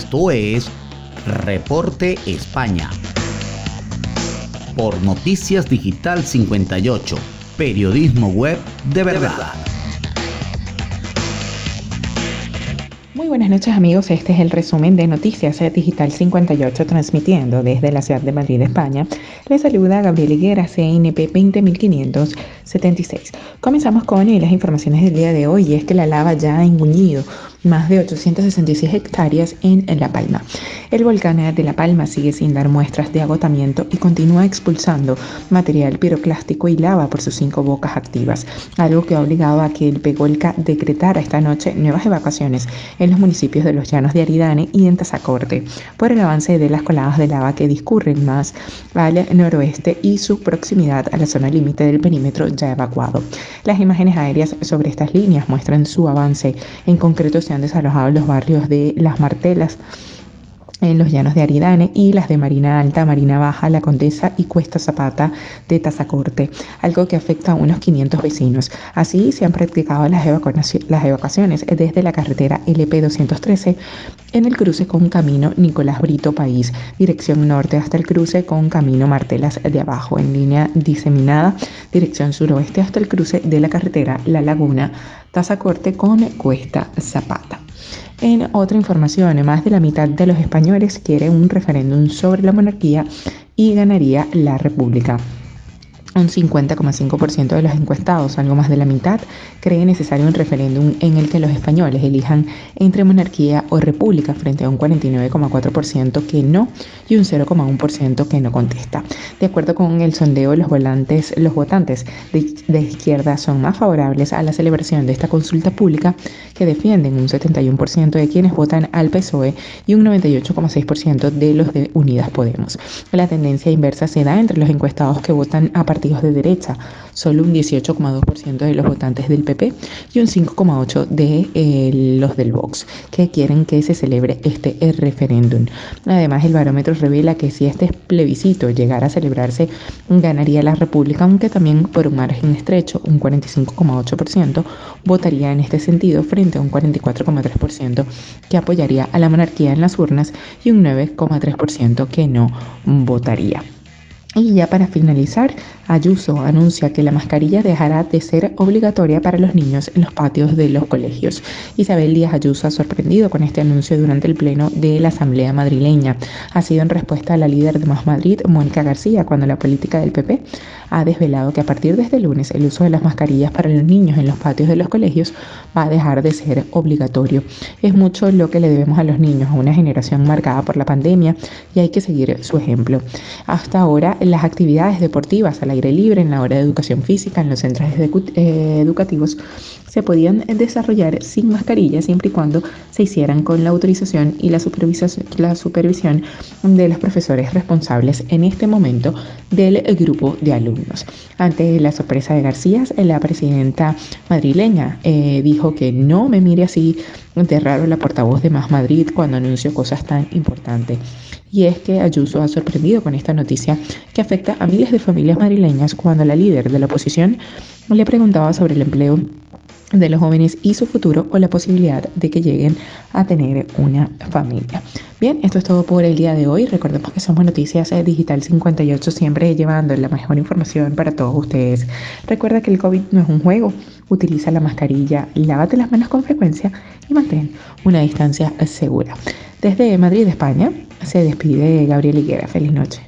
Esto es Reporte España. Por Noticias Digital 58, periodismo web de verdad. Muy buenas noches amigos, este es el resumen de Noticias Digital 58 transmitiendo desde la ciudad de Madrid, España. Les saluda Gabriel Higuera, CNP 20576. Comenzamos con las informaciones del día de hoy y es que la lava ya ha enguñido más de 866 hectáreas en La Palma. El volcán de La Palma sigue sin dar muestras de agotamiento y continúa expulsando material piroclástico y lava por sus cinco bocas activas, algo que ha obligado a que el Pegolca decretara esta noche nuevas evacuaciones en los municipios de los Llanos de Aridane y en Tazacorte por el avance de las coladas de lava que discurren más al noroeste y su proximidad a la zona límite del perímetro ya evacuado. Las imágenes aéreas sobre estas líneas muestran su avance, en concreto se han desalojado los barrios de Las Martelas, en los llanos de Aridane y las de Marina Alta, Marina Baja, La Condesa y Cuesta Zapata de Tazacorte, algo que afecta a unos 500 vecinos. Así se han practicado las, evacuaciones desde la carretera LP213 en el cruce con Camino Nicolás Brito País, dirección norte hasta el cruce con Camino Martelas de abajo, en línea diseminada, dirección suroeste hasta el cruce de la carretera La Laguna, Tazacorte con Cuesta Zapata. En otra información, más de la mitad de los españoles quiere un referéndum sobre la monarquía y ganaría la república. Un 50,5% de los encuestados, algo más de la mitad, cree necesario un referéndum en el que los españoles elijan entre monarquía o república frente a un 49,4% que no y un 0,1% que no contesta. De acuerdo con el sondeo, los, volantes, los votantes de, de izquierda son más favorables a la celebración de esta consulta pública que defienden un 71% de quienes votan al PSOE y un 98,6% de los de Unidas Podemos. La tendencia inversa se da entre los encuestados que votan a partidos de derecha, solo un 18,2% de los votantes del PP y un 5,8% de eh, los del Vox, que quieren que se celebre este referéndum. Además, el barómetro revela que si este plebiscito llegara a celebrarse, ganaría la República, aunque también por un margen estrecho, un 45,8% votaría en este sentido frente a un 44,3% que apoyaría a la monarquía en las urnas y un 9,3% que no votaría. Y ya para finalizar, Ayuso anuncia que la mascarilla dejará de ser obligatoria para los niños en los patios de los colegios. Isabel Díaz Ayuso ha sorprendido con este anuncio durante el pleno de la Asamblea madrileña. Ha sido en respuesta a la líder de Más Madrid, Mónica García, cuando la política del PP ha desvelado que a partir de este lunes el uso de las mascarillas para los niños en los patios de los colegios va a dejar de ser obligatorio. Es mucho lo que le debemos a los niños, a una generación marcada por la pandemia y hay que seguir su ejemplo. Hasta ahora, las actividades deportivas al libre, en la hora de educación física, en los centros eh, educativos, se podían desarrollar sin mascarilla siempre y cuando se hicieran con la autorización y la supervisión, la supervisión de los profesores responsables en este momento del grupo de alumnos. Ante la sorpresa de García, la presidenta madrileña eh, dijo que no me mire así de raro la portavoz de Más Madrid cuando anunció cosas tan importantes. Y es que Ayuso ha sorprendido con esta noticia que afecta a miles de familias madrileñas cuando la líder de la oposición le preguntaba sobre el empleo de los jóvenes y su futuro o la posibilidad de que lleguen a tener una familia. Bien, esto es todo por el día de hoy. Recordemos que somos Noticias Digital 58, siempre llevando la mejor información para todos ustedes. Recuerda que el COVID no es un juego. Utiliza la mascarilla, lávate las manos con frecuencia y mantén una distancia segura. Desde Madrid, España, se despide Gabriel Higuera. Feliz noche.